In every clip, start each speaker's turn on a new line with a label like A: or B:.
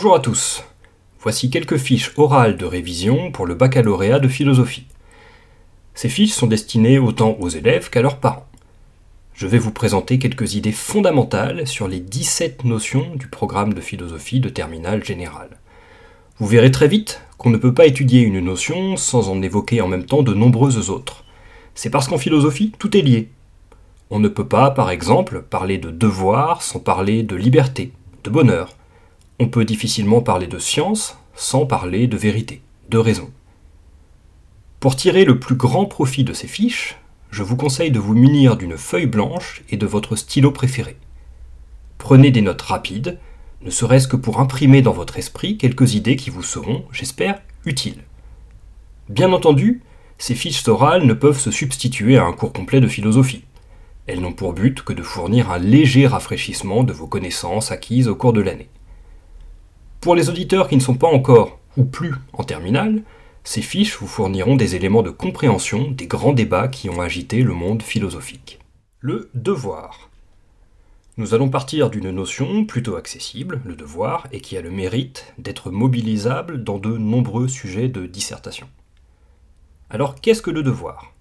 A: Bonjour à tous. Voici quelques fiches orales de révision pour le baccalauréat de philosophie. Ces fiches sont destinées autant aux élèves qu'à leurs parents. Je vais vous présenter quelques idées fondamentales sur les 17 notions du programme de philosophie de terminale générale. Vous verrez très vite qu'on ne peut pas étudier une notion sans en évoquer en même temps de nombreuses autres. C'est parce qu'en philosophie, tout est lié. On ne peut pas, par exemple, parler de devoir sans parler de liberté, de bonheur. On peut difficilement parler de science sans parler de vérité, de raison. Pour tirer le plus grand profit de ces fiches, je vous conseille de vous munir d'une feuille blanche et de votre stylo préféré. Prenez des notes rapides, ne serait-ce que pour imprimer dans votre esprit quelques idées qui vous seront, j'espère, utiles. Bien entendu, ces fiches orales ne peuvent se substituer à un cours complet de philosophie. Elles n'ont pour but que de fournir un léger rafraîchissement de vos connaissances acquises au cours de l'année. Pour les auditeurs qui ne sont pas encore ou plus en terminale, ces fiches vous fourniront des éléments de compréhension des grands débats qui ont agité le monde philosophique. Le devoir. Nous allons partir d'une notion plutôt accessible, le devoir, et qui a le mérite d'être mobilisable dans de nombreux sujets de dissertation. Alors qu'est-ce que le devoir?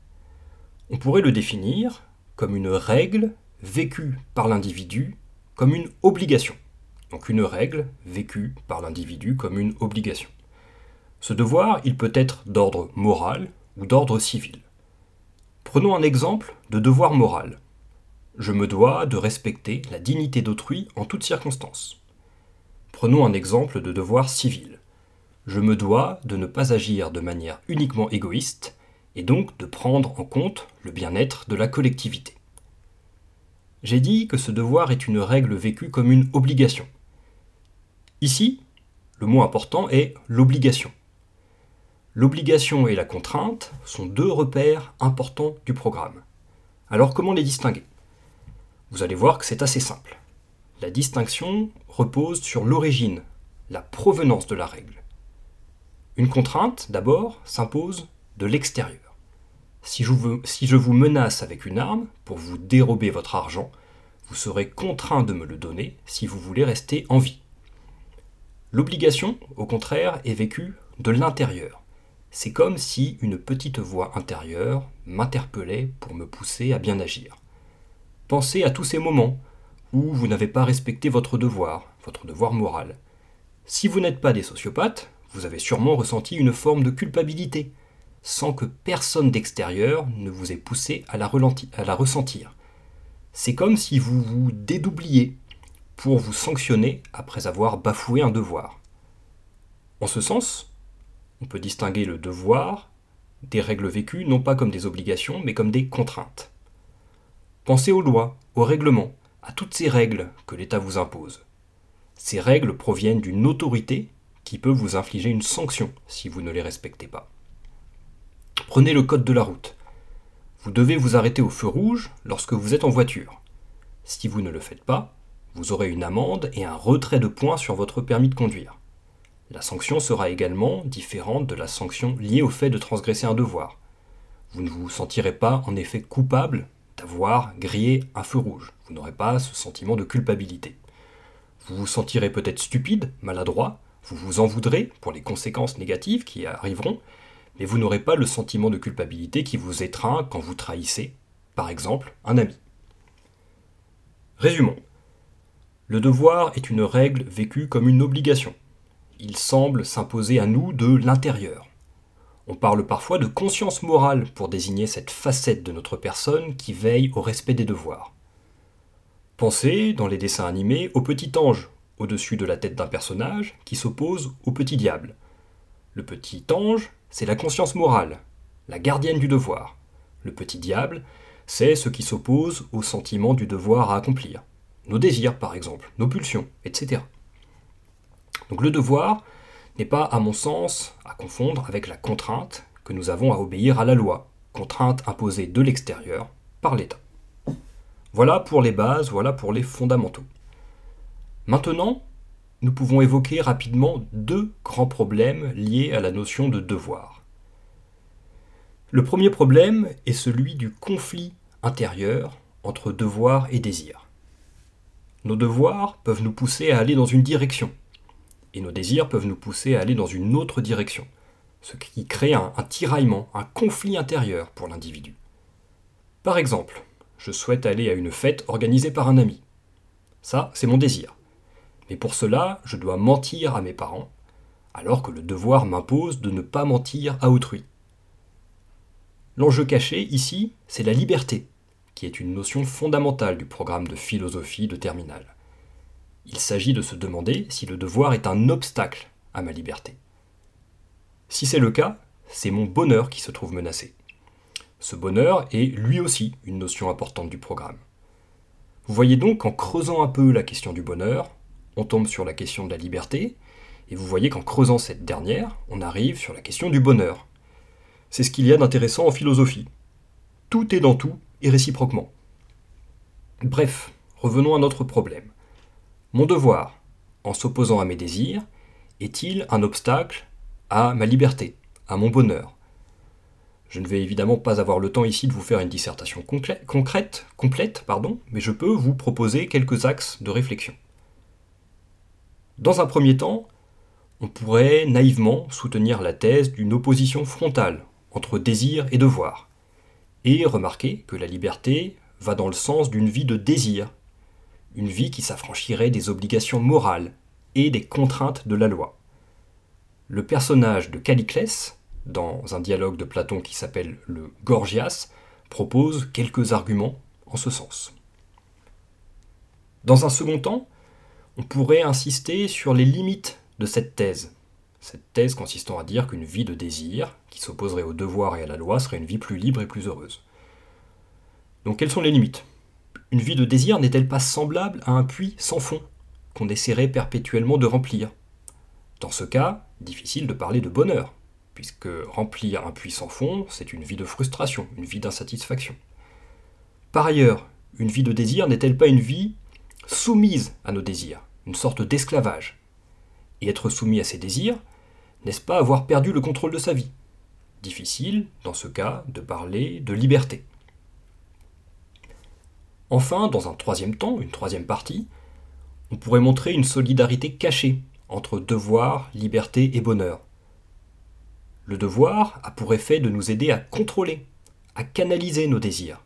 A: On pourrait le définir comme une règle vécue par l'individu comme une obligation. Donc une règle vécue par l'individu comme une obligation. Ce devoir, il peut être d'ordre moral ou d'ordre civil. Prenons un exemple de devoir moral. Je me dois de respecter la dignité d'autrui en toutes circonstances. Prenons un exemple de devoir civil. Je me dois de ne pas agir de manière uniquement égoïste et donc de prendre en compte le bien-être de la collectivité. J'ai dit que ce devoir est une règle vécue comme une obligation. Ici, le mot important est l'obligation. L'obligation et la contrainte sont deux repères importants du programme. Alors comment les distinguer? Vous allez voir que c'est assez simple. La distinction repose sur l'origine, la provenance de la règle. Une contrainte, d'abord, s'impose de l'extérieur. Si je, vous, menace avec une arme pour vous dérober votre argent, vous serez contraint de me le donner si vous voulez rester en vie. L'obligation, au contraire, est vécue de l'intérieur. C'est comme si une petite voix intérieure m'interpellait pour me pousser à bien agir. Pensez à tous ces moments où vous n'avez pas respecté votre devoir, votre devoir moral. Si vous n'êtes pas des sociopathes, vous avez sûrement ressenti une forme de culpabilité, sans que personne d'extérieur ne vous ait poussé à la, à la ressentir. C'est comme si vous vous dédoubliez pour vous sanctionner après avoir bafoué un devoir. En ce sens, on peut distinguer le devoir des règles vécues non pas comme des obligations, mais comme des contraintes. Pensez aux lois, aux règlements, à toutes ces règles que l'État vous impose. Ces règles proviennent d'une autorité qui peut vous infliger une sanction si vous ne les respectez pas. Prenez le code de la route. Vous devez vous arrêter au feu rouge lorsque vous êtes en voiture. Si vous ne le faites pas, vous aurez une amende et un retrait de points sur votre permis de conduire. La sanction sera également différente de la sanction liée au fait de transgresser un devoir. Vous ne vous sentirez pas en effet coupable d'avoir grillé un feu rouge. Vous n'aurez pas ce sentiment de culpabilité. Vous vous sentirez peut-être stupide, maladroit, vous vous en voudrez pour les conséquences négatives qui arriveront, mais vous n'aurez pas le sentiment de culpabilité qui vous étreint quand vous trahissez, par exemple, un ami. Résumons. Le devoir est une règle vécue comme une obligation il semble s'imposer à nous de l'intérieur. On parle parfois de conscience morale pour désigner cette facette de notre personne qui veille au respect des devoirs. Pensez, dans les dessins animés, au petit ange, au-dessus de la tête d'un personnage, qui s'oppose au petit diable. Le petit ange, c'est la conscience morale, la gardienne du devoir. Le petit diable, c'est ce qui s'oppose au sentiment du devoir à accomplir. Nos désirs, par exemple, nos pulsions, etc. Donc le devoir n'est pas, à mon sens, à confondre avec la contrainte que nous avons à obéir à la loi, contrainte imposée de l'extérieur par l'État. Voilà pour les bases, voilà pour les fondamentaux. Maintenant, nous pouvons évoquer rapidement deux grands problèmes liés à la notion de devoir. Le premier problème est celui du conflit intérieur entre devoir et désir. Nos devoirs peuvent nous pousser à aller dans une direction, et nos désirs peuvent nous pousser à aller dans une autre direction, ce qui crée un, un tiraillement, un conflit intérieur pour l'individu. Par exemple, je souhaite aller à une fête organisée par un ami. Ça, c'est mon désir. Mais pour cela, je dois mentir à mes parents, alors que le devoir m'impose de ne pas mentir à autrui. L'enjeu caché, ici, c'est la liberté, qui est une notion fondamentale du programme de philosophie de terminale. Il s'agit de se demander si le devoir est un obstacle à ma liberté. Si c'est le cas, c'est mon bonheur qui se trouve menacé. Ce bonheur est lui aussi une notion importante du programme. Vous voyez donc qu'en creusant un peu la question du bonheur, on tombe sur la question de la liberté, et vous voyez qu'en creusant cette dernière, on arrive sur la question du bonheur. C'est ce qu'il y a d'intéressant en philosophie. Tout est dans tout et réciproquement. Bref, revenons à notre problème. Mon devoir, en s'opposant à mes désirs, est-il un obstacle à ma liberté, à mon bonheur? Je ne vais évidemment pas avoir le temps ici de vous faire une dissertation concrète, complète, pardon, mais je peux vous proposer quelques axes de réflexion. Dans un premier temps, on pourrait naïvement soutenir la thèse d'une opposition frontale entre désir et devoir, et remarquer que la liberté va dans le sens d'une vie de désir, une vie qui s'affranchirait des obligations morales et des contraintes de la loi. Le personnage de Caliclès, dans un dialogue de Platon qui s'appelle le Gorgias, propose quelques arguments en ce sens. Dans un second temps, on pourrait insister sur les limites de cette thèse. Cette thèse consistant à dire qu'une vie de désir, qui s'opposerait au devoir et à la loi, serait une vie plus libre et plus heureuse. Donc quelles sont les limites? Une vie de désir n'est-elle pas semblable à un puits sans fond, qu'on essaierait perpétuellement de remplir? Dans ce cas, difficile de parler de bonheur, puisque remplir un puits sans fond, c'est une vie de frustration, une vie d'insatisfaction. Par ailleurs, une vie de désir n'est-elle pas une vie soumise à nos désirs une sorte d'esclavage? Et être soumis à ses désirs, n'est-ce pas avoir perdu le contrôle de sa vie? Difficile, dans ce cas, de parler de liberté. Enfin, dans un troisième temps, une troisième partie, on pourrait montrer une solidarité cachée entre devoir, liberté et bonheur. Le devoir a pour effet de nous aider à contrôler, à canaliser nos désirs.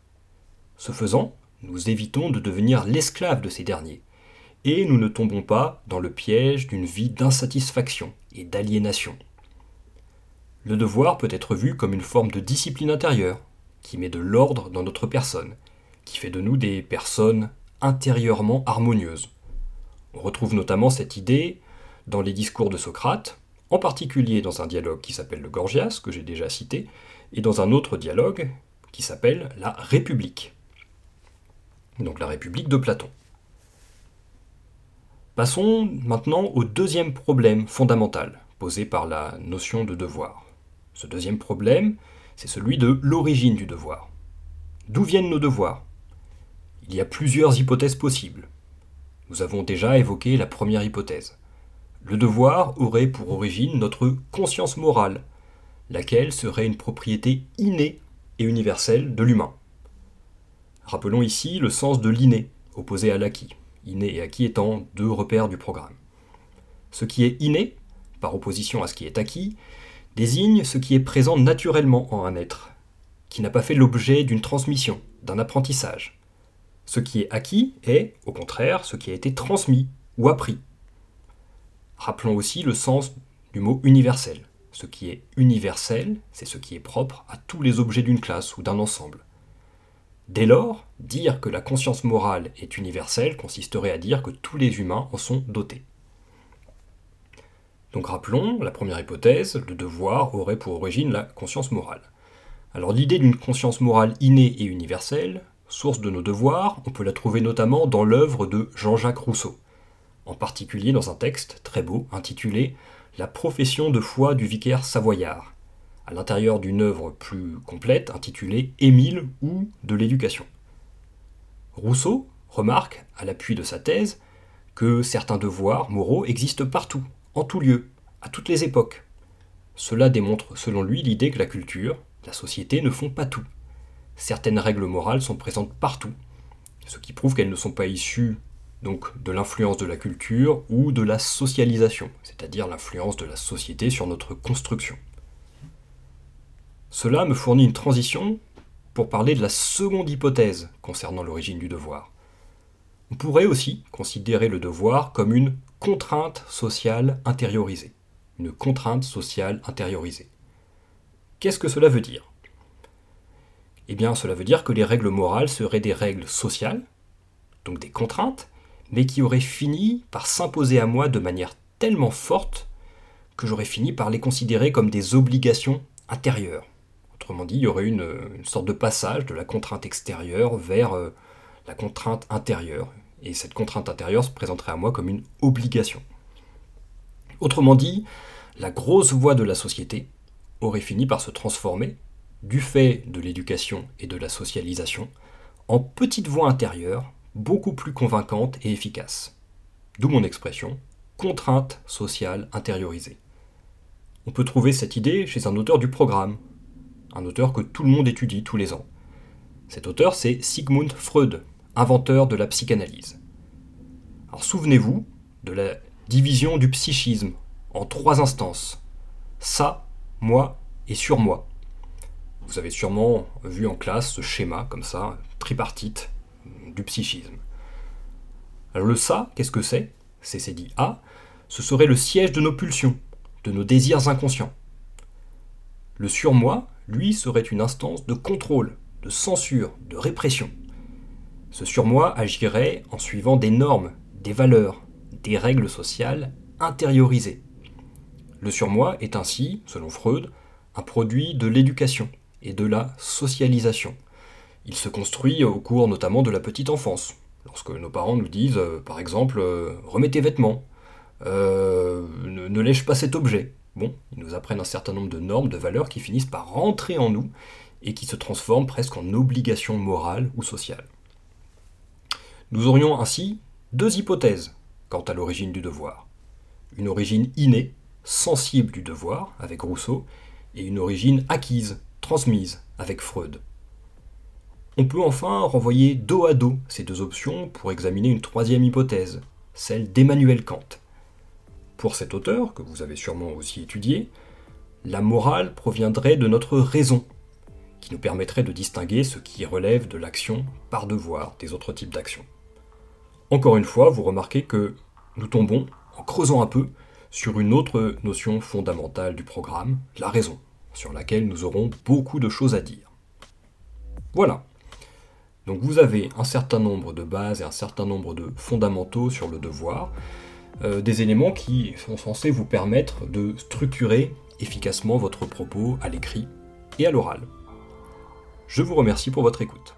A: Ce faisant, nous évitons de devenir l'esclave de ces derniers, et nous ne tombons pas dans le piège d'une vie d'insatisfaction et d'aliénation. Le devoir peut être vu comme une forme de discipline intérieure, qui met de l'ordre dans notre personne, qui fait de nous des personnes intérieurement harmonieuses. On retrouve notamment cette idée dans les discours de Socrate, en particulier dans un dialogue qui s'appelle le Gorgias, que j'ai déjà cité, et dans un autre dialogue qui s'appelle la République. Donc la République de Platon. Passons maintenant au deuxième problème fondamental posé par la notion de devoir. Ce deuxième problème, c'est celui de l'origine du devoir. D'où viennent nos devoirs? Il y a plusieurs hypothèses possibles. Nous avons déjà évoqué la première hypothèse. Le devoir aurait pour origine notre conscience morale, laquelle serait une propriété innée et universelle de l'humain. Rappelons ici le sens de l'inné, opposé à l'acquis inné et acquis étant deux repères du programme. Ce qui est inné, par opposition à ce qui est acquis, désigne ce qui est présent naturellement en un être, qui n'a pas fait l'objet d'une transmission, d'un apprentissage. Ce qui est acquis est, au contraire, ce qui a été transmis ou appris. Rappelons aussi le sens du mot universel. Ce qui est universel, c'est ce qui est propre à tous les objets d'une classe ou d'un ensemble. Dès lors, dire que la conscience morale est universelle consisterait à dire que tous les humains en sont dotés. Donc rappelons, la première hypothèse, le devoir aurait pour origine la conscience morale. Alors l'idée d'une conscience morale innée et universelle, source de nos devoirs, on peut la trouver notamment dans l'œuvre de Jean-Jacques Rousseau, en particulier dans un texte très beau intitulé La profession de foi du vicaire savoyard, à l'intérieur d'une œuvre plus complète intitulée Émile ou de l'éducation. Rousseau remarque, à l'appui de sa thèse, que certains devoirs moraux existent partout, en tout lieu, à toutes les époques. Cela démontre selon lui l'idée que la culture, la société ne font pas tout. Certaines règles morales sont présentes partout, ce qui prouve qu'elles ne sont pas issues donc de l'influence de la culture ou de la socialisation, c'est-à-dire l'influence de la société sur notre construction. Cela me fournit une transition pour parler de la seconde hypothèse concernant l'origine du devoir. On pourrait aussi considérer le devoir comme une contrainte sociale intériorisée. Une contrainte sociale intériorisée. Qu'est-ce que cela veut dire? Eh bien, cela veut dire que les règles morales seraient des règles sociales, donc des contraintes, mais qui auraient fini par s'imposer à moi de manière tellement forte que j'aurais fini par les considérer comme des obligations intérieures. Autrement dit, il y aurait une, une sorte de passage de la contrainte extérieure vers euh, la contrainte intérieure. Et cette contrainte intérieure se présenterait à moi comme une obligation. Autrement dit, la grosse voie de la société aurait fini par se transformer, du fait de l'éducation et de la socialisation, en petite voie intérieure beaucoup plus convaincante et efficace. D'où mon expression contrainte sociale intériorisée. On peut trouver cette idée chez un auteur du programme, un auteur que tout le monde étudie tous les ans. Cet auteur, c'est Sigmund Freud, inventeur de la psychanalyse. Alors souvenez-vous de la division du psychisme en trois instances. Ça, moi et sur moi. Vous avez sûrement vu en classe ce schéma comme ça, tripartite, du psychisme. Alors le ça, qu'est-ce que c'est? C'est dit A, ce serait le siège de nos pulsions, de nos désirs inconscients. Le surmoi, lui, serait une instance de contrôle, de censure, de répression. Ce surmoi agirait en suivant des normes, des valeurs, des règles sociales intériorisées. Le surmoi est ainsi, selon Freud, un produit de l'éducation et de la socialisation. Il se construit au cours notamment de la petite enfance, lorsque nos parents nous disent, euh, par exemple, euh, remets tes vêtements, euh, ne, ne, lèche pas cet objet. Bon, ils nous apprennent un certain nombre de normes, de valeurs qui finissent par rentrer en nous et qui se transforment presque en obligation morale ou sociale. Nous aurions ainsi deux hypothèses quant à l'origine du devoir. Une origine innée, sensible du devoir, avec Rousseau, et une origine acquise, transmise, avec Freud. On peut enfin renvoyer dos à dos ces deux options pour examiner une troisième hypothèse, celle d'Emmanuel Kant. Pour cet auteur, que vous avez sûrement aussi étudié, la morale proviendrait de notre raison, qui nous permettrait de distinguer ce qui relève de l'action par devoir des autres types d'actions. Encore une fois, vous remarquez que nous tombons, en creusant un peu, sur une autre notion fondamentale du programme, la raison, sur laquelle nous aurons beaucoup de choses à dire. Voilà, donc vous avez un certain nombre de bases et un certain nombre de fondamentaux sur le devoir, des éléments qui sont censés vous permettre de structurer efficacement votre propos à l'écrit et à l'oral. Je vous remercie pour votre écoute.